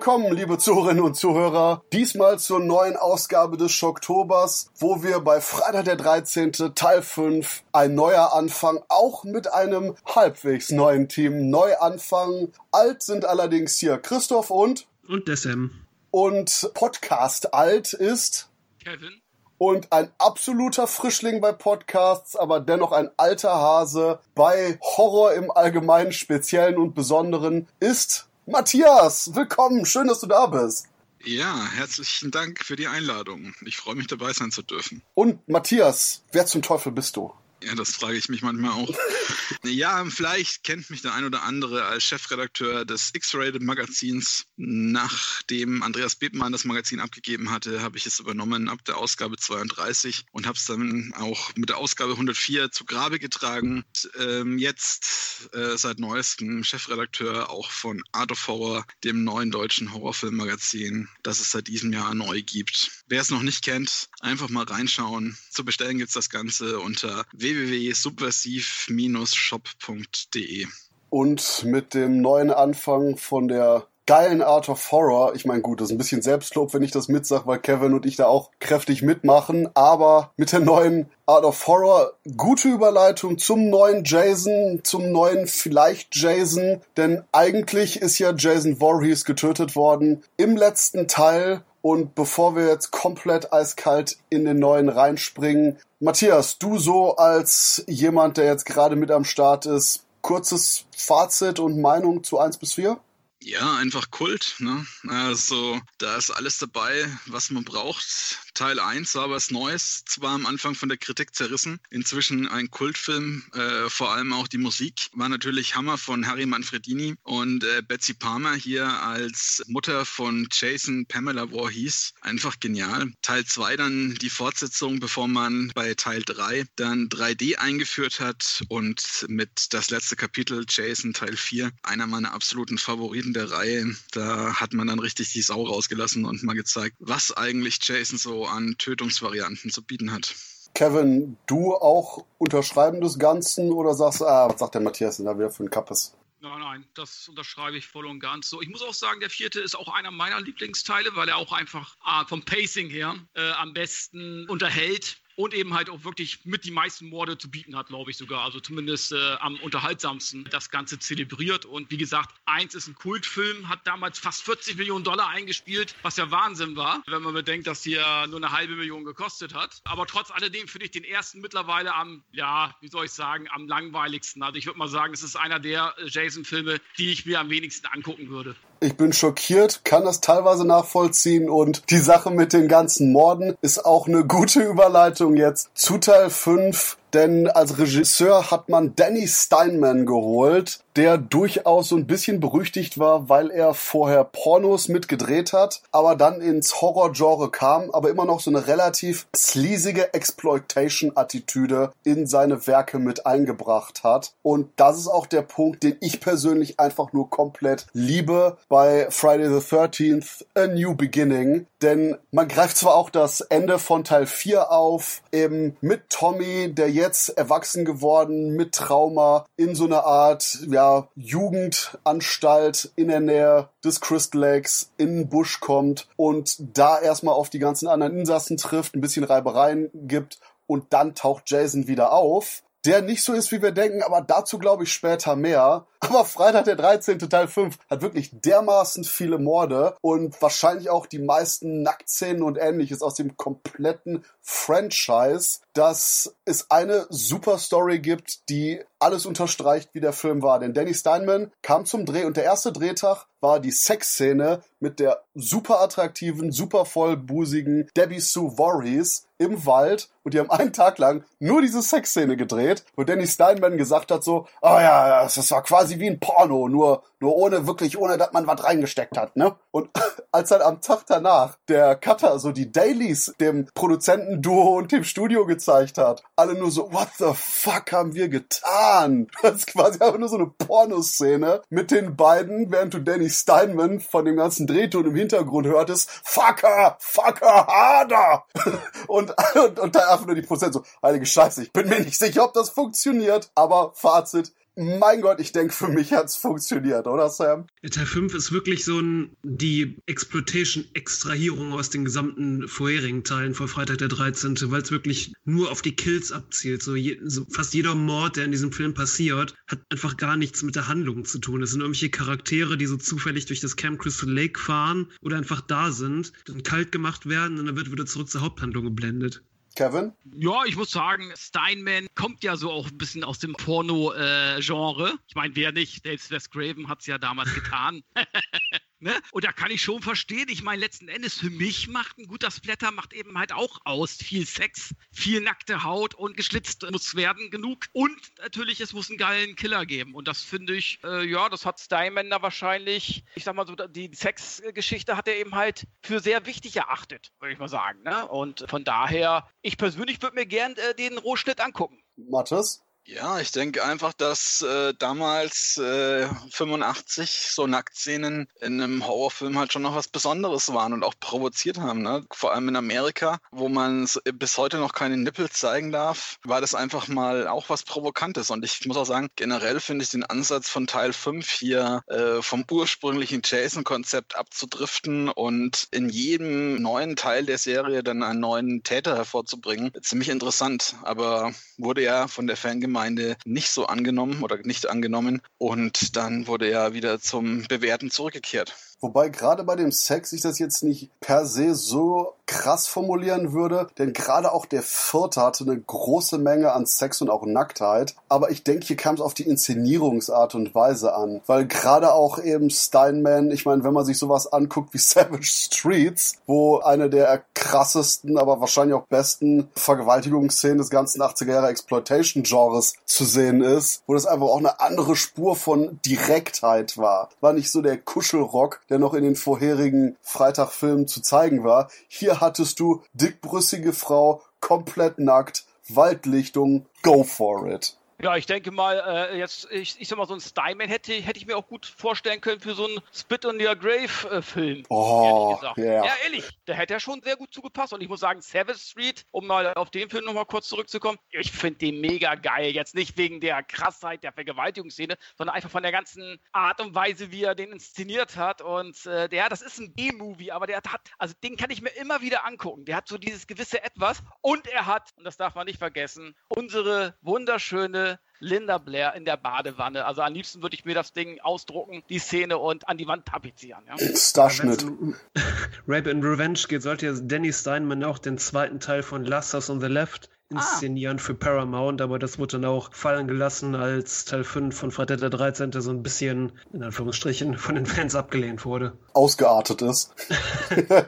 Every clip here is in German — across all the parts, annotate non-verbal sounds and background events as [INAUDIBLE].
Willkommen, liebe Zuhörerinnen und Zuhörer, diesmal zur neuen Ausgabe des Schocktobers, wo wir bei Freitag der 13. Teil 5 ein neuer Anfang, auch mit einem halbwegs neuen Team neu anfangen. Alt sind allerdings hier Christoph und und der Sam. Und Podcast alt ist Kevin. Und ein absoluter Frischling bei Podcasts, aber dennoch ein alter Hase bei Horror im Allgemeinen, Speziellen und Besonderen ist Matthias. Willkommen, schön, dass du da bist. Ja, herzlichen Dank für die Einladung. Ich freue mich dabei sein zu dürfen. Und Matthias, wer zum Teufel bist du? Ja, das frage ich mich manchmal auch. [LAUGHS] ja, vielleicht kennt mich der ein oder andere als Chefredakteur des X-Rated Magazins. Nachdem Andreas Bebmann das Magazin abgegeben hatte, habe ich es übernommen ab der Ausgabe 32 und habe es dann auch mit der Ausgabe 104 zu Grabe getragen. Und, ähm, jetzt äh, seit neuestem Chefredakteur auch von Art of Horror, dem neuen deutschen Horrorfilmmagazin, das es seit diesem Jahr neu gibt. Wer es noch nicht kennt, einfach mal reinschauen. Zu bestellen gibt es das Ganze unter www www.subversiv-shop.de. Und mit dem neuen Anfang von der geilen Art of Horror. Ich meine, gut, das ist ein bisschen Selbstlob, wenn ich das mitsage, weil Kevin und ich da auch kräftig mitmachen. Aber mit der neuen Art of Horror, gute Überleitung zum neuen Jason, zum neuen vielleicht Jason. Denn eigentlich ist ja Jason Voorhees getötet worden im letzten Teil. Und bevor wir jetzt komplett eiskalt in den neuen reinspringen, Matthias, du so als jemand, der jetzt gerade mit am Start ist, kurzes Fazit und Meinung zu 1 bis 4? Ja, einfach Kult. Ne? Also da ist alles dabei, was man braucht. Teil 1 war was Neues, zwar am Anfang von der Kritik zerrissen, inzwischen ein Kultfilm, äh, vor allem auch die Musik war natürlich Hammer von Harry Manfredini und äh, Betsy Palmer hier als Mutter von Jason Pamela Voorhees, einfach genial. Teil 2 dann die Fortsetzung, bevor man bei Teil 3 dann 3D eingeführt hat und mit das letzte Kapitel Jason Teil 4, einer meiner absoluten Favoriten der Reihe, da hat man dann richtig die Sau rausgelassen und mal gezeigt, was eigentlich Jason so an Tötungsvarianten zu bieten hat. Kevin, du auch unterschreiben des Ganzen oder sagst, ah, was sagt der Matthias denn da wieder für ein Kappes? Nein, nein, das unterschreibe ich voll und ganz so. Ich muss auch sagen, der vierte ist auch einer meiner Lieblingsteile, weil er auch einfach ah, vom Pacing her äh, am besten unterhält und eben halt auch wirklich mit die meisten Morde zu bieten hat, glaube ich sogar. Also zumindest äh, am unterhaltsamsten das Ganze zelebriert. Und wie gesagt, eins ist ein Kultfilm, hat damals fast 40 Millionen Dollar eingespielt, was ja Wahnsinn war, wenn man bedenkt, dass ja nur eine halbe Million gekostet hat. Aber trotz alledem finde ich den ersten mittlerweile am, ja, wie soll ich sagen, am langweiligsten. Also ich würde mal sagen, es ist einer der äh, Jason-Filme, die ich mir am wenigsten angucken würde. Ich bin schockiert, kann das teilweise nachvollziehen und die Sache mit den ganzen Morden ist auch eine gute [LAUGHS] Überleitung jetzt. Zu Teil 5 denn als Regisseur hat man Danny Steinman geholt, der durchaus so ein bisschen berüchtigt war, weil er vorher Pornos mitgedreht hat, aber dann ins Horror-Genre kam, aber immer noch so eine relativ sleasige Exploitation-Attitüde in seine Werke mit eingebracht hat. Und das ist auch der Punkt, den ich persönlich einfach nur komplett liebe bei Friday the 13th, A New Beginning. Denn man greift zwar auch das Ende von Teil 4 auf, eben mit Tommy, der jetzt erwachsen geworden mit Trauma in so einer Art ja, Jugendanstalt in der Nähe des Crystal Lakes in den Busch kommt und da erstmal auf die ganzen anderen Insassen trifft, ein bisschen Reibereien gibt und dann taucht Jason wieder auf der nicht so ist, wie wir denken, aber dazu glaube ich später mehr. Aber Freitag der 13. Teil 5 hat wirklich dermaßen viele Morde und wahrscheinlich auch die meisten Nacktszenen und ähnliches aus dem kompletten Franchise, dass es eine super Story gibt, die alles unterstreicht, wie der Film war. Denn Danny Steinman kam zum Dreh und der erste Drehtag war die Sexszene mit der super attraktiven, super vollbusigen Debbie Sue Voorhees im Wald und die haben einen Tag lang nur diese Sexszene gedreht, wo Danny Steinman gesagt hat so, oh ja, das war quasi wie ein Porno, nur nur ohne wirklich, ohne dass man was reingesteckt hat, ne? Und [LAUGHS] als dann am Tag danach der Cutter so die Dailies dem Produzentenduo und dem Studio gezeigt hat, alle nur so, what the fuck haben wir getan? [LAUGHS] Das ist quasi einfach nur so eine Pornoszene mit den beiden, während du Danny Steinman von dem ganzen Drehton im Hintergrund hörtest, fucker, fucker, harder! [LAUGHS] Und, und, und dann einfach nur die Prozent so, heilige Scheiße, ich bin mir nicht sicher, ob das funktioniert, aber Fazit, mein Gott, ich denke, für mich hat's funktioniert, oder Sam? Teil 5 ist wirklich so ein, die Exploitation-Extrahierung aus den gesamten vorherigen Teilen von Freitag der 13., weil es wirklich nur auf die Kills abzielt. So, je, so, fast jeder Mord, der in diesem Film passiert, hat einfach gar nichts mit der Handlung zu tun. Es sind irgendwelche Charaktere, die so zufällig durch das Camp Crystal Lake fahren oder einfach da sind, dann kalt gemacht werden und dann wird wieder zurück zur Haupthandlung geblendet. Kevin? Ja, ich muss sagen, Steinman kommt ja so auch ein bisschen aus dem Porno-Genre. Äh, ich meine, wer nicht? Dave West Craven hat es ja damals getan. [LAUGHS] Ne? Und da kann ich schon verstehen. Ich meine, letzten Endes für mich macht ein guter Splatter macht eben halt auch aus. Viel Sex, viel nackte Haut und geschlitzt muss werden genug. Und natürlich, es muss einen geilen Killer geben. Und das finde ich, äh, ja, das hat Steinman da wahrscheinlich, ich sag mal so, die Sexgeschichte hat er eben halt für sehr wichtig erachtet, würde ich mal sagen. Ne? Und von daher, ich persönlich würde mir gern äh, den Rohschnitt angucken. Mathis? Ja, ich denke einfach, dass äh, damals äh, 85 so Nacktszenen in einem Horrorfilm halt schon noch was Besonderes waren und auch provoziert haben. Ne? Vor allem in Amerika, wo man bis heute noch keine Nippel zeigen darf, war das einfach mal auch was Provokantes. Und ich muss auch sagen, generell finde ich den Ansatz von Teil 5 hier äh, vom ursprünglichen Jason-Konzept abzudriften und in jedem neuen Teil der Serie dann einen neuen Täter hervorzubringen, ziemlich interessant. Aber wurde ja von der Fangemeinde Gemeinde nicht so angenommen oder nicht angenommen und dann wurde er wieder zum Bewerten zurückgekehrt. Wobei gerade bei dem Sex ich das jetzt nicht per se so krass formulieren würde, denn gerade auch der vierte hatte eine große Menge an Sex und auch Nacktheit. Aber ich denke, hier kam es auf die Inszenierungsart und Weise an, weil gerade auch eben Steinman, ich meine, wenn man sich sowas anguckt wie [LAUGHS] Savage Streets, wo eine der krassesten, aber wahrscheinlich auch besten Vergewaltigungsszenen des ganzen 80er Jahre Exploitation-Genres zu sehen ist, wo das einfach auch eine andere Spur von Direktheit war. War nicht so der Kuschelrock, der noch in den vorherigen Freitagfilmen zu zeigen war. Hier hattest du dickbrüssige Frau, komplett nackt, Waldlichtung, go for it. Ja, ich denke mal, äh, jetzt, ich, ich sag mal, so ein Steinman hätte, hätte ich mir auch gut vorstellen können für so einen Spit on Your Grave-Film. Äh, oh, yeah. Ja, ehrlich, da hätte er schon sehr gut zugepasst. Und ich muss sagen, Savage Street, um mal auf den Film nochmal kurz zurückzukommen, ich finde den mega geil. Jetzt nicht wegen der Krassheit der Vergewaltigungsszene, sondern einfach von der ganzen Art und Weise, wie er den inszeniert hat. Und äh, der, das ist ein B-Movie, aber der hat, also den kann ich mir immer wieder angucken. Der hat so dieses gewisse Etwas und er hat, und das darf man nicht vergessen, unsere wunderschöne Linda Blair in der Badewanne. Also am liebsten würde ich mir das Ding ausdrucken, die Szene und an die Wand tapezieren. Ja? Starschnitt. Rape and Revenge geht, sollte ja Danny Steinman auch den zweiten Teil von Last House on the Left inszenieren ah. für Paramount, aber das wurde dann auch fallen gelassen, als Teil 5 von Freitag der 13. so ein bisschen, in Anführungsstrichen, von den Fans abgelehnt wurde. Ausgeartet ist. [LAUGHS]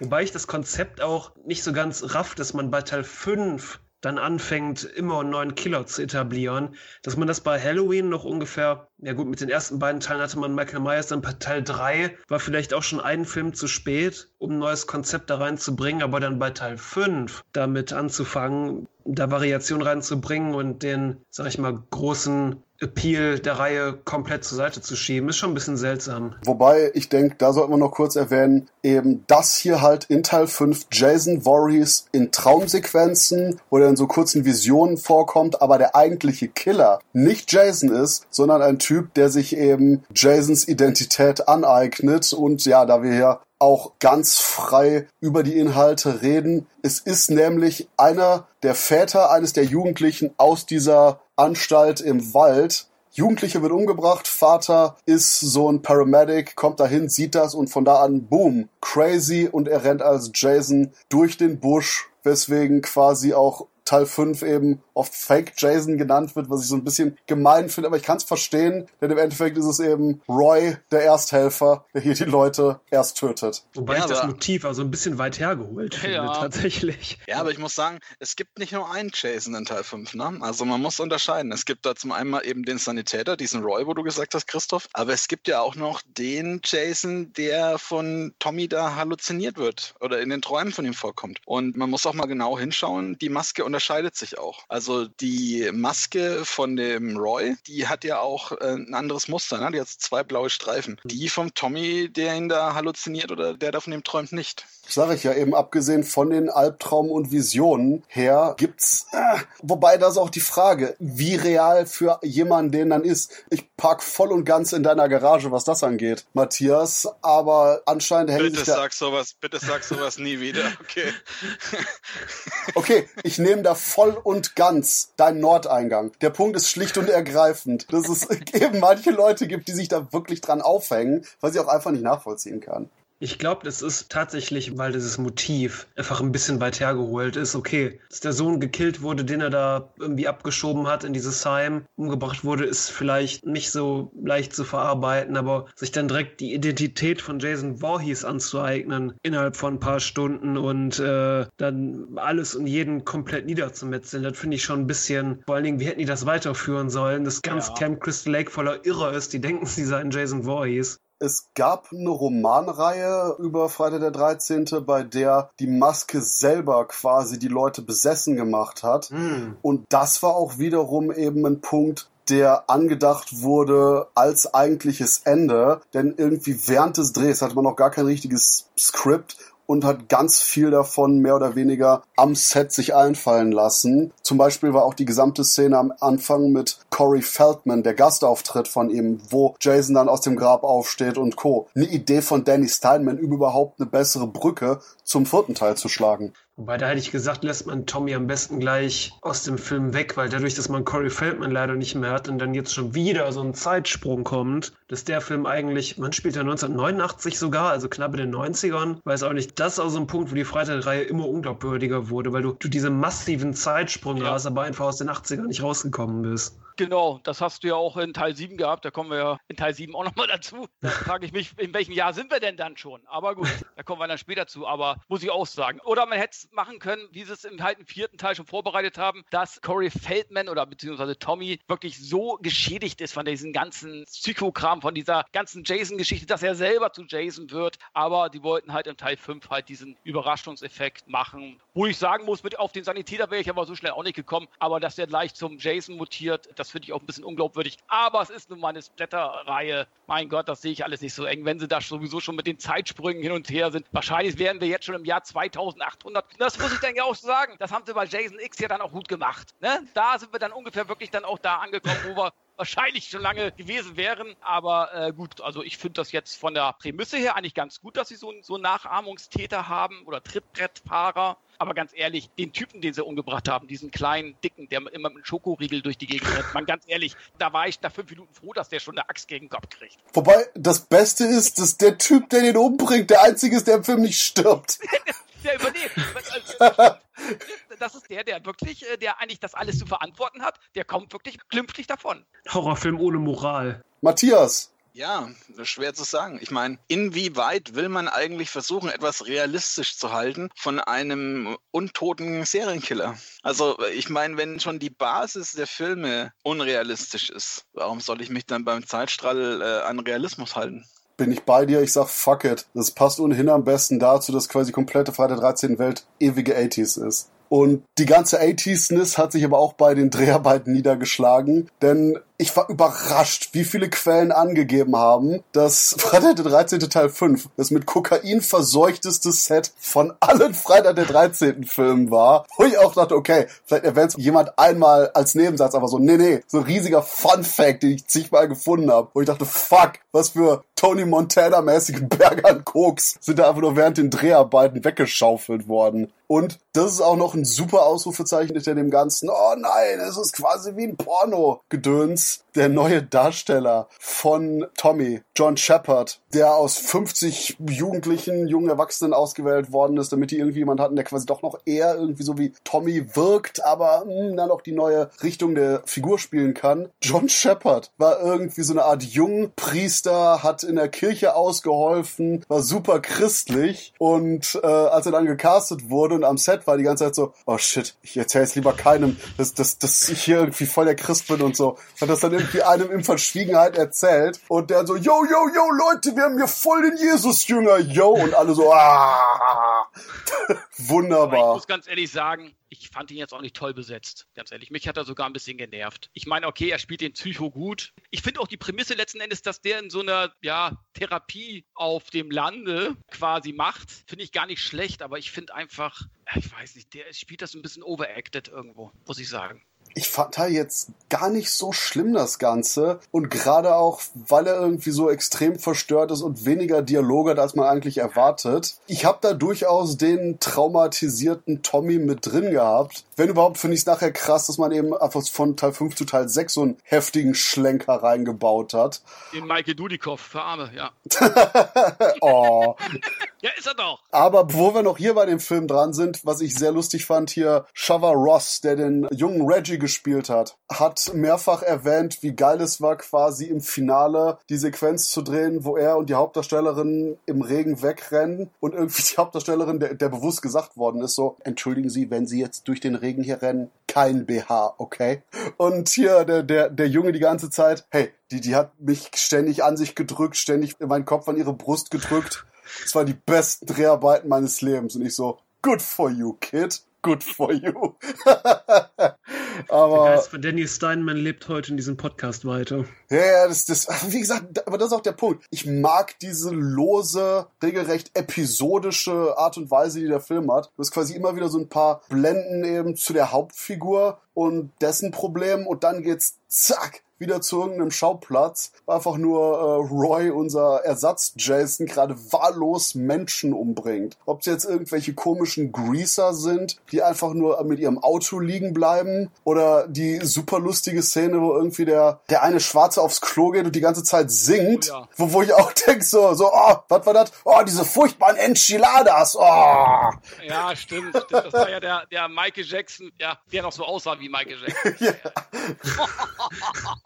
Wobei ich das Konzept auch nicht so ganz raff, dass man bei Teil 5 dann anfängt, immer einen neuen Killer zu etablieren, dass man das bei Halloween noch ungefähr, ja gut, mit den ersten beiden Teilen hatte man Michael Myers, dann bei Teil 3 war vielleicht auch schon ein Film zu spät, um ein neues Konzept da reinzubringen, aber dann bei Teil 5 damit anzufangen, da Variation reinzubringen und den, sag ich mal, großen Appeal der Reihe komplett zur Seite zu schieben, ist schon ein bisschen seltsam. Wobei, ich denke, da sollten wir noch kurz erwähnen, eben das hier halt in Teil 5 Jason Voorhees in Traumsequenzen, wo er in so kurzen Visionen vorkommt, aber der eigentliche Killer nicht Jason ist, sondern ein Typ, der sich eben Jasons Identität aneignet und ja, da wir hier auch ganz frei über die Inhalte reden. Es ist nämlich einer der Väter eines der Jugendlichen aus dieser Anstalt im Wald. Jugendliche wird umgebracht, Vater ist so ein Paramedic, kommt dahin, sieht das und von da an, boom, crazy und er rennt als Jason durch den Busch, weswegen quasi auch Teil 5 eben oft Fake Jason genannt wird, was ich so ein bisschen gemein finde, aber ich kann es verstehen, denn im Endeffekt ist es eben Roy, der Ersthelfer, der hier die Leute erst tötet. Wobei ja, ich das Motiv also ein bisschen weit hergeholt [LAUGHS] finde, ja. tatsächlich. Ja, aber ich muss sagen, es gibt nicht nur einen Jason in Teil 5, ne? Also man muss unterscheiden. Es gibt da zum einen mal eben den Sanitäter, diesen Roy, wo du gesagt hast, Christoph, aber es gibt ja auch noch den Jason, der von Tommy da halluziniert wird oder in den Träumen von ihm vorkommt. Und man muss auch mal genau hinschauen, die Maske unterscheidet sich auch. Also Also die Maske von dem Roy, die hat ja auch äh, ein anderes Muster, ne? Die hat zwei blaue Streifen. Die vom Tommy, der ihn da halluziniert oder der da von ihm träumt, nicht. Sag ich ja eben, abgesehen von den Albtraum und Visionen her, gibt's, äh, wobei das ist auch die Frage, wie real für jemanden, den dann ist. Ich park voll und ganz in deiner Garage, was das angeht, Matthias, aber anscheinend hält Bitte sich der, sag sowas, bitte sag sowas nie wieder, okay. [LAUGHS] Okay, ich nehme da voll und ganz deinen Nordeingang. Der Punkt ist schlicht und ergreifend, dass es [LAUGHS] eben manche Leute gibt, die sich da wirklich dran aufhängen, was ich auch einfach nicht nachvollziehen kann. Ich glaube, das ist tatsächlich, weil dieses Motiv einfach ein bisschen weit hergeholt ist. Okay, dass der Sohn gekillt wurde, den er da irgendwie abgeschoben hat in dieses Heim, umgebracht wurde, ist vielleicht nicht so leicht zu verarbeiten, aber sich dann direkt die Identität von Jason Voorhees anzueignen innerhalb von ein paar Stunden und äh, dann alles und jeden komplett niederzumetzeln, das finde ich schon ein bisschen, vor allen Dingen, wie hätten die das weiterführen sollen, dass ganz Ja. Camp Crystal Lake voller Irrer ist, die denken, sie seien Jason Voorhees. Es gab eine Romanreihe über Freitag der 13., bei der die Maske selber quasi die Leute besessen gemacht hat. Hm. Und das war auch wiederum eben ein Punkt, der angedacht wurde als eigentliches Ende. Denn irgendwie während des Drehs hatte man noch gar kein richtiges Skript und hat ganz viel davon mehr oder weniger am Set sich einfallen lassen. Zum Beispiel war auch die gesamte Szene am Anfang mit Corey Feldman, der Gastauftritt von ihm, wo Jason dann aus dem Grab aufsteht und Co. Eine Idee von Danny Steinman, überhaupt eine bessere Brücke zum vierten Teil zu schlagen. Wobei, da hätte ich gesagt, lässt man Tommy am besten gleich aus dem Film weg, weil dadurch, dass man Corey Feldman leider nicht mehr hat und dann jetzt schon wieder so ein Zeitsprung kommt, dass der Film eigentlich, man spielt ja 1989 sogar, also knapp in den 90ern, weiß auch nicht, das ist auch so ein Punkt, wo die Freitagreihe immer unglaubwürdiger wurde, weil du, du diese massiven Zeitsprünge Ja. hast, aber einfach aus den 80ern nicht rausgekommen bist. Genau, das hast du ja auch in Teil 7 gehabt. Da kommen wir ja in Teil 7 auch nochmal dazu. Da [LAUGHS] frage ich mich, in welchem Jahr sind wir denn dann schon? Aber gut, da kommen wir dann später zu. Aber muss ich auch sagen. Oder man hätte es machen können, wie sie es im halt im vierten Teil schon vorbereitet haben, dass Corey Feldman oder beziehungsweise Tommy wirklich so geschädigt ist von diesem ganzen Psychokram, von dieser ganzen Jason-Geschichte, dass er selber zu Jason wird. Aber die wollten halt in Teil 5 halt diesen Überraschungseffekt machen. Wo ich sagen muss, mit auf den Sanitäter wäre ich aber so schnell auch nicht gekommen. Aber dass der gleich zum Jason mutiert, das finde ich auch ein bisschen unglaubwürdig. Aber es ist nun mal eine Splatter-Reihe. Mein Gott, das sehe ich alles nicht so eng, wenn sie da sowieso schon mit den Zeitsprüngen hin und her sind. Wahrscheinlich wären wir jetzt schon im Jahr 2800. Das muss ich dann ja auch sagen. Das haben sie bei Jason X ja dann auch gut gemacht. Ne? Da sind wir dann ungefähr wirklich dann auch da angekommen, wo wir wahrscheinlich schon lange gewesen wären. Aber äh, gut, also ich finde das jetzt von der Prämisse her eigentlich ganz gut, dass sie so, so Nachahmungstäter haben oder Trittbrettfahrer. Aber ganz ehrlich, den Typen, den sie umgebracht haben, diesen kleinen, dicken, der immer mit einem Schokoriegel durch die Gegend rennt, man ganz ehrlich, da war ich nach fünf Minuten froh, dass der schon eine Axt gegen den Kopf kriegt. Wobei das Beste ist, dass der Typ, der den umbringt, der einzige ist, der im Film nicht stirbt. [LAUGHS] Der überlebt. [LAUGHS] Das ist der, der wirklich, äh, der eigentlich das alles zu verantworten hat. Der kommt wirklich glimpflich davon. Horrorfilm ohne Moral. Matthias, Ja, schwer zu sagen. Ich meine, inwieweit will man eigentlich versuchen, etwas realistisch zu halten von einem untoten Serienkiller? Also, ich meine, wenn schon die Basis der Filme unrealistisch ist, warum soll ich mich dann beim Zeitstrahl äh, an Realismus halten? Bin ich bei dir. Ich sag fuck it. Das passt ohnehin am besten dazu, dass quasi komplette Freitag 13 Welt ewige 80s ist. Und die ganze 80s-Ness hat sich aber auch bei den Dreharbeiten niedergeschlagen, denn ich war überrascht, wie viele Quellen angegeben haben, dass [LAUGHS] Freitag der 13. Teil 5 das mit Kokain verseuchteste Set von allen Freitag der 13. Filmen war. Wo ich auch dachte, okay, vielleicht erwähnt jemand einmal als Nebensatz, aber so, nee, nee, so ein riesiger Fun-Fact, den ich zigmal gefunden habe. Wo ich dachte, fuck, was für Tony Montana-mäßige [LAUGHS] Berge an Koks sind da einfach nur während den Dreharbeiten weggeschaufelt worden. Und das ist auch noch ein super Ausrufezeichen hinter dem Ganzen. Oh nein, es ist quasi wie ein Porno-Gedöns. is Der neue Darsteller von Tommy, John Shepard, der aus 50 Jugendlichen, jungen Erwachsenen ausgewählt worden ist, damit die irgendwie jemand hatten, der quasi doch noch eher irgendwie so wie Tommy wirkt, aber mh, dann auch die neue Richtung der Figur spielen kann. John Shepard war irgendwie so eine Art Jungpriester, hat in der Kirche ausgeholfen, war super christlich und äh, als er dann gecastet wurde und am Set war die ganze Zeit so, oh shit, ich erzähle jetzt lieber keinem, dass, dass, dass ich hier irgendwie voll der Christ bin und so. Hat das dann irgendwie einem in Verschwiegenheit erzählt und der so, yo, yo, yo, Leute, wir haben hier voll den Jesus-Jünger, yo, und alle so, ah, wunderbar. [LAUGHS] Aber ich muss ganz ehrlich sagen, ich fand ihn jetzt auch nicht toll besetzt, ganz ehrlich. Mich hat er sogar ein bisschen genervt. Ich meine, okay, er spielt den Psycho gut. Ich finde auch die Prämisse letzten Endes, dass der in so einer ja, Therapie auf dem Lande quasi macht, finde ich gar nicht schlecht, aber ich finde einfach, ich weiß nicht, der spielt das ein bisschen overacted irgendwo, muss ich sagen ich fand da jetzt gar nicht so schlimm das Ganze. Und gerade auch, weil er irgendwie so extrem verstört ist und weniger Dialoge hat, als man eigentlich erwartet. Ich habe da durchaus den traumatisierten Tommy mit drin gehabt. Wenn überhaupt, finde ich es nachher krass, dass man eben einfach von Teil 5 zu Teil 6 so einen heftigen Schlenker reingebaut hat. Den Michael Dudikoff für Arme, ja. [LAUGHS] oh. Ja, ist er doch. Aber wo wir noch hier bei dem Film dran sind, was ich sehr lustig fand, hier Shava Ross, der den jungen Reggie gespielt hat, hat mehrfach erwähnt, wie geil es war, quasi im Finale die Sequenz zu drehen, wo er und die Hauptdarstellerin im Regen wegrennen und irgendwie die Hauptdarstellerin, der, der bewusst gesagt worden ist, so, entschuldigen Sie, wenn Sie jetzt durch den Regen hier rennen, kein BH, okay? Und hier der, der, der Junge die ganze Zeit, hey, die, die hat mich ständig an sich gedrückt, ständig meinen Kopf an ihre Brust gedrückt. Es waren die besten Dreharbeiten meines Lebens. Und ich so, good for you, kid good for you. [LAUGHS] aber, Der Geist von Danny Steinman lebt heute in diesem Podcast weiter. Ja, ja, das, das, wie gesagt, aber das ist auch der Punkt. Ich mag diese lose, regelrecht episodische Art und Weise, die der Film hat. Du hast quasi immer wieder so ein paar Blenden eben zu der Hauptfigur und dessen Problem und dann geht's zack wieder zu irgendeinem Schauplatz, einfach nur äh, Roy, unser Ersatz-Jason, gerade wahllos Menschen umbringt. Ob es jetzt irgendwelche komischen Greaser sind, die einfach nur mit ihrem Auto liegen bleiben, oder die super lustige Szene, wo irgendwie der, der eine Schwarze aufs Klo geht und die ganze Zeit singt, oh ja. wo, wo ich auch [LAUGHS] denke, so, so, oh, was war das? Oh, diese furchtbaren Enchiladas, oh. Ja, stimmt, stimmt. Das war ja der, der Michael Jackson, ja, der noch so aussah wie Michael Jackson. [LAUGHS] ja. [LAUGHS]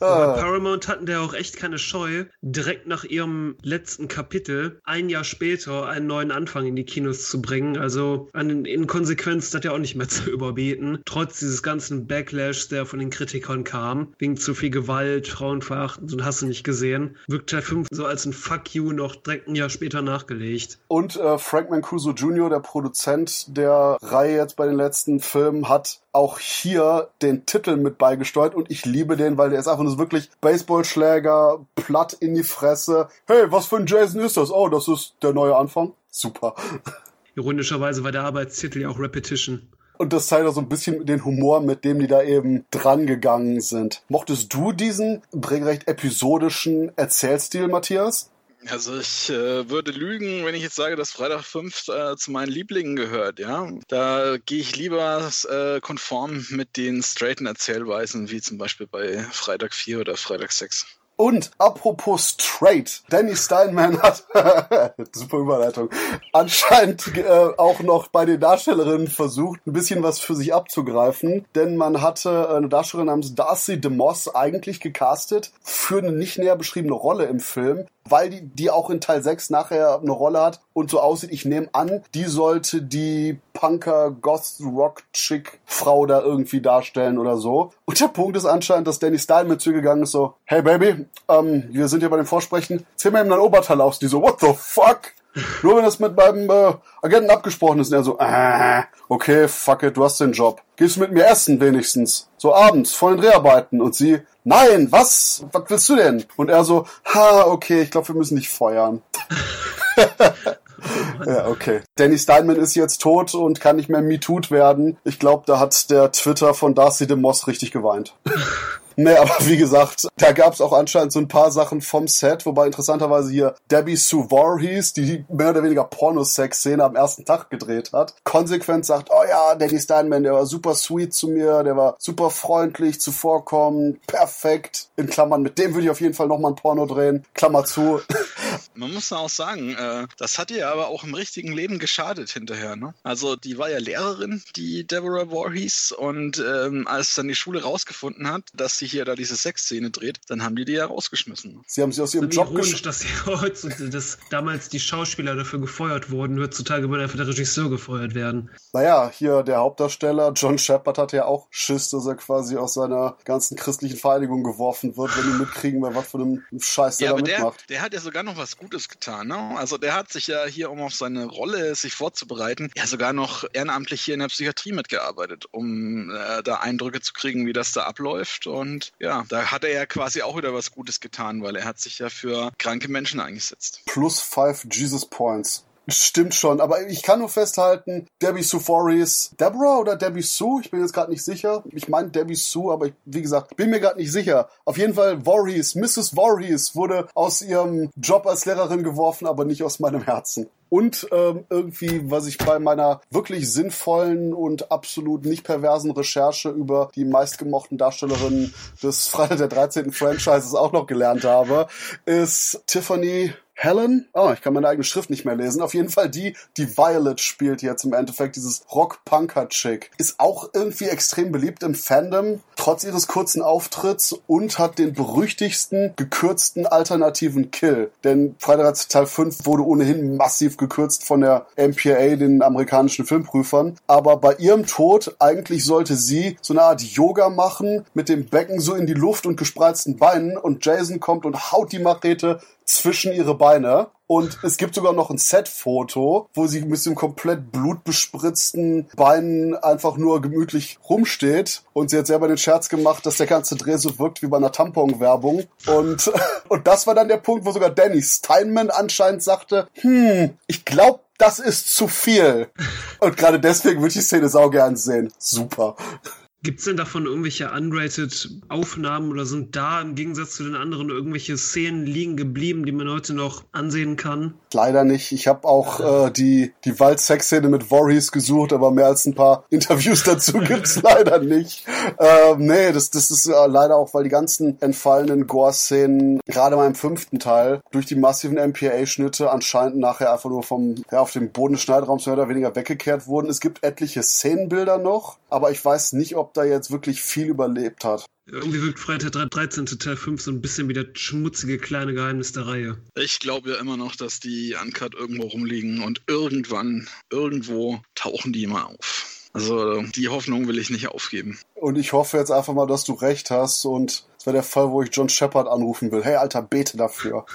Ah. Paramount hatten da auch echt keine Scheu, direkt nach ihrem letzten Kapitel ein Jahr später einen neuen Anfang in die Kinos zu bringen. Also in Konsequenz hat ja auch nicht mehr [LAUGHS] zu überbieten. Trotz dieses ganzen Backlash, der von den Kritikern kam, wegen zu viel Gewalt, Frauenverachten, so hast du nicht gesehen, wirkt Teil 5 so als ein Fuck you noch direkt ein Jahr später nachgelegt. Und äh, Frank Mancuso Jr., der Produzent der Reihe jetzt bei den letzten Filmen, hat auch hier den Titel mit beigesteuert und ich liebe den, weil der ist einfach nur wirklich Baseballschläger, platt in die Fresse. Hey, was für ein Jason ist das? Oh, das ist der neue Anfang. Super. Ironischerweise war der Arbeitstitel ja auch Repetition. Und das zeigt auch so ein bisschen den Humor, mit dem die da eben dran gegangen sind. Mochtest du diesen recht episodischen Erzählstil, Matthias? Also ich äh, würde lügen, wenn ich jetzt sage, dass Freitag 5 äh, zu meinen Lieblingen gehört, ja. Da gehe ich lieber äh, konform mit den straighten Erzählweisen, wie zum Beispiel bei Freitag 4 oder Freitag 6. Und apropos straight, Danny Steinman hat, [LAUGHS] super Überleitung, anscheinend äh, auch noch bei den Darstellerinnen versucht, ein bisschen was für sich abzugreifen, denn man hatte eine Darstellerin namens Darcy DeMoss eigentlich gecastet für eine nicht näher beschriebene Rolle im Film, weil die, die auch in Teil 6 nachher eine Rolle hat und so aussieht, ich nehme an, die sollte die Punker Goth Rock Chick Frau da irgendwie darstellen oder so. Und der Punkt ist anscheinend, dass Danny mit zugegangen ist so, hey Baby, ähm, wir sind hier bei dem Vorsprechen, zieh mir eben dein Oberteil aus. Die so, what the fuck? Nur wenn das mit meinem äh, Agenten abgesprochen ist. Und er so, äh, okay, fuck it, du hast den Job. Gehst mit mir essen wenigstens? So abends, vor den Dreharbeiten. Und sie, nein, was? Was willst du denn? Und er so, ha, okay, ich glaube, wir müssen dich feuern. [LAUGHS] ja, okay. Danny Steinman ist jetzt tot und kann nicht mehr MeToo'd werden. Ich glaube, da hat der Twitter von Darcy DeMoss richtig geweint. [LAUGHS] Nee, aber [LAUGHS] wie gesagt, da gab's auch anscheinend so ein paar Sachen vom Set, wobei interessanterweise hier Debbie Sue hieß, die mehr oder weniger Pornosex-Szene am ersten Tag gedreht hat, konsequent sagt, oh ja, Danny Steinman, der war super sweet zu mir, der war super freundlich, zuvorkommen, perfekt. In Klammern, mit dem würde ich auf jeden Fall nochmal ein Porno drehen. Klammer zu. [LAUGHS] Man muss auch sagen, äh, das hat ihr aber auch im richtigen Leben geschadet hinterher. Ne? Also die war ja Lehrerin, die Deborah Voorhees, und ähm, als dann die Schule rausgefunden hat, dass sie hier da diese Sexszene dreht, dann haben die die ja rausgeschmissen. Sie haben sie aus ihrem Job ironisch, dass, sie [LAUGHS] heutzutage, dass damals die Schauspieler dafür gefeuert wurden, heutzutage würde einfach der Regisseur gefeuert werden. Naja, hier der Hauptdarsteller John Shepard hat ja auch Schiss, dass er quasi aus seiner ganzen christlichen Vereinigung geworfen wird, wenn die mitkriegen, wer was für einen Scheiß der ja, da mitmacht. Der, der hat ja sogar noch was Gutes getan. Ne? Also der hat sich ja hier, um auf seine Rolle sich vorzubereiten, ja sogar noch ehrenamtlich hier in der Psychiatrie mitgearbeitet, um äh, da Eindrücke zu kriegen, wie das da abläuft. Und ja, da hat er ja quasi auch wieder was Gutes getan, weil er hat sich ja für kranke Menschen eingesetzt. Plus five Jesus Points. Stimmt schon, aber ich kann nur festhalten, Debbie Sue Forries, Deborah oder Debbie Sue, ich bin jetzt gerade nicht sicher. Ich meine Debbie Sue, aber ich, wie gesagt, bin mir gerade nicht sicher. Auf jeden Fall Voorhees, Mrs. Voorhees wurde aus ihrem Job als Lehrerin geworfen, aber nicht aus meinem Herzen. Und ähm, irgendwie, was ich bei meiner wirklich sinnvollen und absolut nicht perversen Recherche über die meistgemochten Darstellerinnen des Freitag der 13. Franchises auch noch gelernt habe, ist Tiffany Helen, oh, ich kann meine eigene Schrift nicht mehr lesen. Auf jeden Fall die, die Violet spielt jetzt im Endeffekt, dieses Rock-Punker-Chick. Ist auch irgendwie extrem beliebt im Fandom, trotz ihres kurzen Auftritts und hat den berüchtigsten, gekürzten alternativen Kill. Denn Freitag Teil 5 wurde ohnehin massiv gekürzt von der MPA, den amerikanischen Filmprüfern. Aber bei ihrem Tod, eigentlich sollte sie so eine Art Yoga machen, mit dem Becken so in die Luft und gespreizten Beinen und Jason kommt und haut die Machete zwischen ihre Beine. Und es gibt sogar noch ein Set-Foto, wo sie mit dem komplett blutbespritzten Beinen einfach nur gemütlich rumsteht. Und sie hat selber den Scherz gemacht, dass der ganze Dreh so wirkt wie bei einer Tampon-Werbung. Und, [LAUGHS] und das war dann der Punkt, wo sogar Danny Steinman anscheinend sagte, hm, ich glaube, das ist zu viel. Und gerade deswegen würde ich die Szene saugern sehen. Super. Gibt es denn davon irgendwelche unrated Aufnahmen oder sind da im Gegensatz zu den anderen irgendwelche Szenen liegen geblieben, die man heute noch ansehen kann? Leider nicht. Ich habe auch äh, die, die Wald-Sex-Szene mit Voorhees gesucht, aber mehr als ein paar [LAUGHS] Interviews dazu gibt's [LAUGHS] leider nicht. Ähm, nee, das, das ist äh, leider auch, weil die ganzen entfallenen Gore-Szenen, gerade mal im fünften Teil, durch die massiven MPA-Schnitte anscheinend nachher einfach nur vom, ja, auf dem Boden des Schneidraums mehr oder weniger weggekehrt wurden. Es gibt etliche Szenenbilder noch, aber ich weiß nicht, ob da jetzt wirklich viel überlebt hat. Irgendwie wirkt Freitag 13. Teil 5 so ein bisschen wie das schmutzige kleine Geheimnis der Reihe. Ich glaube ja immer noch, dass die Uncut irgendwo rumliegen und irgendwann, irgendwo tauchen die immer auf. Also die Hoffnung will ich nicht aufgeben. Und ich hoffe jetzt einfach mal, dass du recht hast und es wäre der Fall, wo ich John Shepard anrufen will. Hey, Alter, bete dafür.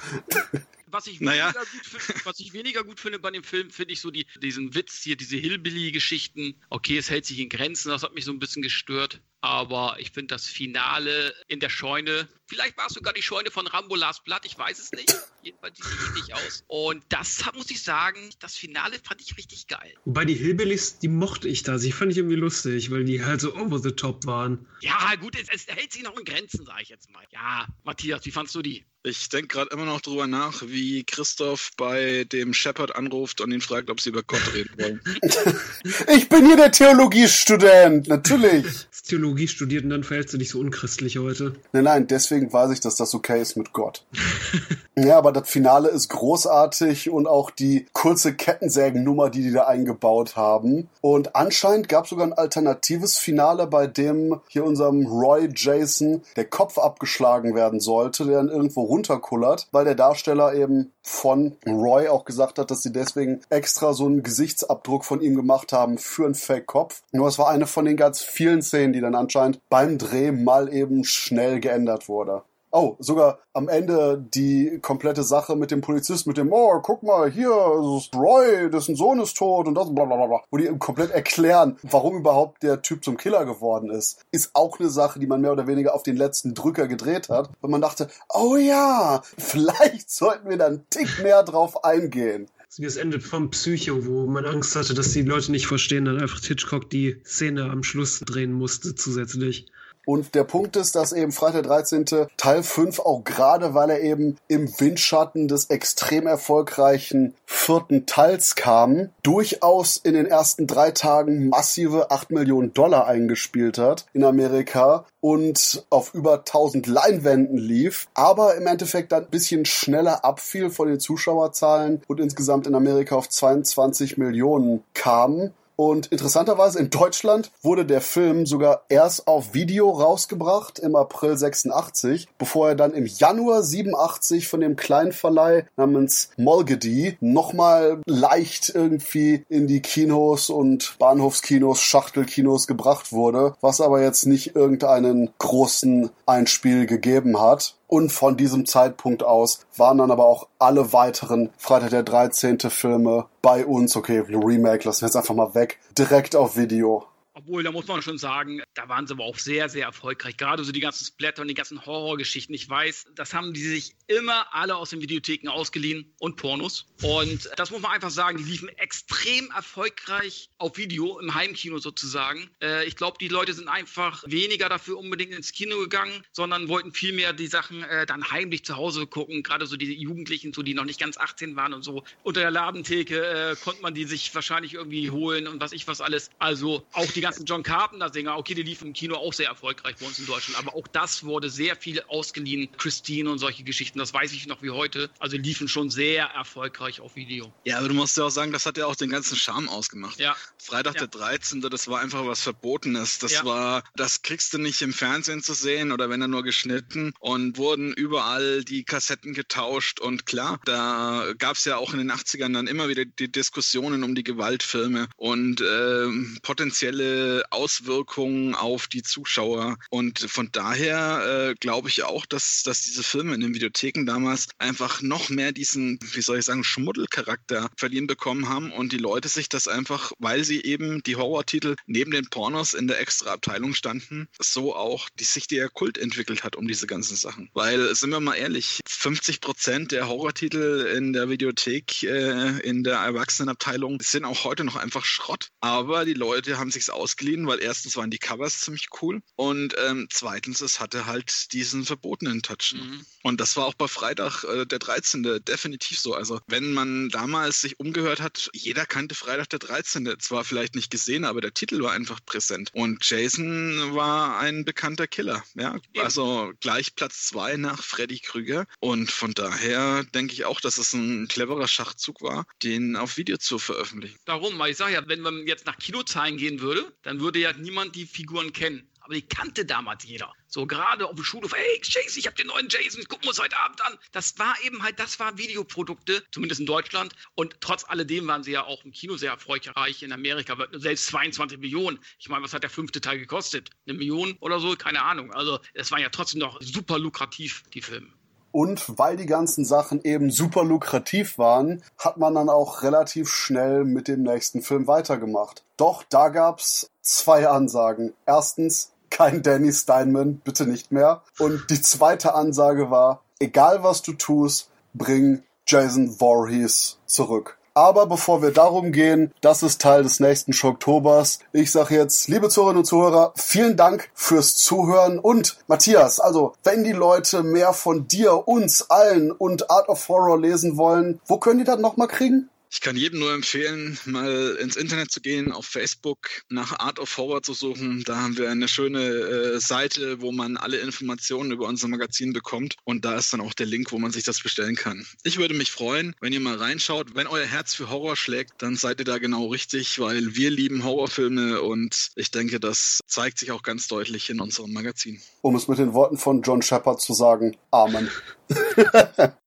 [LAUGHS] Was ich, naja. find, was ich, weniger gut finde bei dem Film, finde ich so die, diesen Witz hier, diese Hillbilly-Geschichten. Okay, es hält sich in Grenzen, das hat mich so ein bisschen gestört. Aber ich finde das Finale in der Scheune, vielleicht war es sogar die Scheune von Rambo Last Blood, ich weiß es nicht. Jedenfalls sieht sie ähnlich aus. Und das muss ich sagen, das Finale fand ich richtig geil. Wobei die Hillbillies, die mochte ich da. Sie fand ich irgendwie lustig, weil die halt so over the top waren. Ja, gut, es, es hält sich noch in Grenzen, sage ich jetzt mal. Ja, Matthias, wie fandst du die? Ich denke gerade immer noch drüber nach, wie Christoph bei dem Shepard anruft und ihn fragt, ob sie über Gott reden wollen. [LAUGHS] ich bin hier der Theologiestudent, natürlich. Theologie studiert und dann verhältst du dich so unchristlich heute. Nein, nein, deswegen weiß ich, dass das okay ist mit Gott. [LAUGHS] ja, aber das Finale ist großartig und auch die kurze Kettensägennummer, die die da eingebaut haben. Und anscheinend gab es sogar ein alternatives Finale, bei dem hier unserem Roy Jason der Kopf abgeschlagen werden sollte, der dann irgendwo runterkullert, weil der Darsteller eben von Roy auch gesagt hat, dass sie deswegen extra so einen Gesichtsabdruck von ihm gemacht haben für einen Fake-Kopf. Nur es war eine von den ganz vielen Szenen, die dann anscheinend beim Dreh mal eben schnell geändert wurde. Oh, sogar am Ende die komplette Sache mit dem Polizist, mit dem, oh, guck mal, hier ist Roy, dessen Sohn ist tot und das, bla bla bla, wo die komplett erklären, warum überhaupt der Typ zum Killer geworden ist, ist auch eine Sache, die man mehr oder weniger auf den letzten Drücker gedreht hat, weil man dachte, oh ja, [LAUGHS] vielleicht sollten wir dann einen Tick mehr drauf eingehen wie das Ende vom Psycho, wo man Angst hatte, dass die Leute nicht verstehen, dann einfach Hitchcock die Szene am Schluss drehen musste zusätzlich. Und der Punkt ist, dass eben Freitag der 13. Teil 5 auch gerade, weil er eben im Windschatten des extrem erfolgreichen vierten Teils kam, durchaus in den ersten drei Tagen massive 8 Millionen Dollar eingespielt hat in Amerika und auf über 1000 Leinwänden lief, aber im Endeffekt dann ein bisschen schneller abfiel von den Zuschauerzahlen und insgesamt in Amerika auf 22 Millionen kam. Und interessanterweise in Deutschland wurde der Film sogar erst auf Video rausgebracht im April 86, bevor er dann im Januar 87 von dem kleinen Verleih namens Molgedy nochmal leicht irgendwie in die Kinos und Bahnhofskinos, Schachtelkinos gebracht wurde, was aber jetzt nicht irgendeinen großen Einspiel gegeben hat. Und von diesem Zeitpunkt aus waren dann aber auch alle weiteren Freitag der 13. Filme bei uns, okay, Remake lassen wir jetzt einfach mal weg, direkt auf Video. Obwohl, da muss man schon sagen, da waren sie aber auch sehr, sehr erfolgreich. Gerade so die ganzen Splatter und die ganzen Horrorgeschichten. Ich weiß, das haben die sich immer alle aus den Videotheken ausgeliehen und Pornos. Und das muss man einfach sagen, die liefen extrem erfolgreich auf Video, im Heimkino sozusagen. Äh, ich glaube, die Leute sind einfach weniger dafür unbedingt ins Kino gegangen, sondern wollten vielmehr die Sachen äh, dann heimlich zu Hause gucken. Gerade so die Jugendlichen, so die noch nicht ganz 18 waren und so. Unter der Ladentheke äh, konnte man die sich wahrscheinlich irgendwie holen und was ich was alles. Also auch die ganzen John Carpenter-Sänger, okay, die liefen im Kino auch sehr erfolgreich bei uns in Deutschland, aber auch das wurde sehr viel ausgeliehen. Christine und solche Geschichten, das weiß ich noch wie heute. Also liefen schon sehr erfolgreich auf Video. Ja, aber du musst ja auch sagen, das hat ja auch den ganzen Charme ausgemacht. Ja. Freitag Ja. der 13., das war einfach was Verbotenes. Das Ja. war, das kriegst du nicht im Fernsehen zu sehen oder wenn er nur geschnitten und wurden überall die Kassetten getauscht und klar, da gab es ja auch in den 80ern dann immer wieder die Diskussionen um die Gewaltfilme und ähm, potenzielle Auswirkungen auf die Zuschauer. Und von daher äh, glaube ich auch, dass, dass diese Filme in den Videotheken damals einfach noch mehr diesen, wie soll ich sagen, Schmuddelcharakter verliehen bekommen haben und die Leute sich das einfach, weil sie eben die Horrortitel neben den Pornos in der extra Abteilung standen, so auch die sich der Kult entwickelt hat um diese ganzen Sachen. Weil, sind wir mal ehrlich, 50 Prozent der Horrortitel in der Videothek, äh, in der Erwachsenenabteilung, sind auch heute noch einfach Schrott. Aber die Leute haben sich's ausgeliehen, weil erstens waren die Covers ziemlich cool und ähm, zweitens, es hatte halt diesen verbotenen Touch. Mhm. Und das war auch bei Freitag äh, der 13. definitiv so. Also wenn man damals sich umgehört hat, jeder kannte Freitag der 13. Zwar vielleicht nicht gesehen, aber der Titel war einfach präsent. Und Jason war ein bekannter Killer. Ja, Eben. also gleich Platz zwei nach Freddy Krüger. Und von daher denke ich auch, dass es ein cleverer Schachzug war, den auf Video zu veröffentlichen. Darum, weil ich sage ja, wenn man jetzt nach Kinozahlen gehen würde, dann würde ja niemand die Figuren kennen. Aber die kannte damals jeder. So gerade auf dem Schulhof, hey Jason, ich hab den neuen Jason, gucken wir uns heute Abend an. Das war eben halt, das waren Videoprodukte, zumindest in Deutschland. Und trotz alledem waren sie ja auch im Kino sehr erfolgreich. In Amerika selbst 22 Millionen. Ich meine, was hat der fünfte Teil gekostet? Eine Million oder so? Keine Ahnung. Also es war ja trotzdem noch super lukrativ, die Filme. Und weil die ganzen Sachen eben super lukrativ waren, hat man dann auch relativ schnell mit dem nächsten Film weitergemacht. Doch da gab's zwei Ansagen. Erstens, kein Danny Steinman, bitte nicht mehr. Und die zweite Ansage war, egal was du tust, bring Jason Voorhees zurück. Aber bevor wir darum gehen, das ist Teil des nächsten Schocktobers. Ich sage jetzt, liebe Zuhörerinnen und Zuhörer, vielen Dank fürs Zuhören und Matthias, also wenn die Leute mehr von dir, uns allen und Art of Horror lesen wollen, wo können die das nochmal kriegen? Ich kann jedem nur empfehlen, mal ins Internet zu gehen, auf Facebook nach Art of Horror zu suchen. Da haben wir eine schöne äh, Seite, wo man alle Informationen über unser Magazin bekommt. Und da ist dann auch der Link, wo man sich das bestellen kann. Ich würde mich freuen, wenn ihr mal reinschaut. Wenn euer Herz für Horror schlägt, dann seid ihr da genau richtig, weil wir lieben Horrorfilme und ich denke, das zeigt sich auch ganz deutlich in unserem Magazin. Um es mit den Worten von John Shepard zu sagen, Amen. [LAUGHS]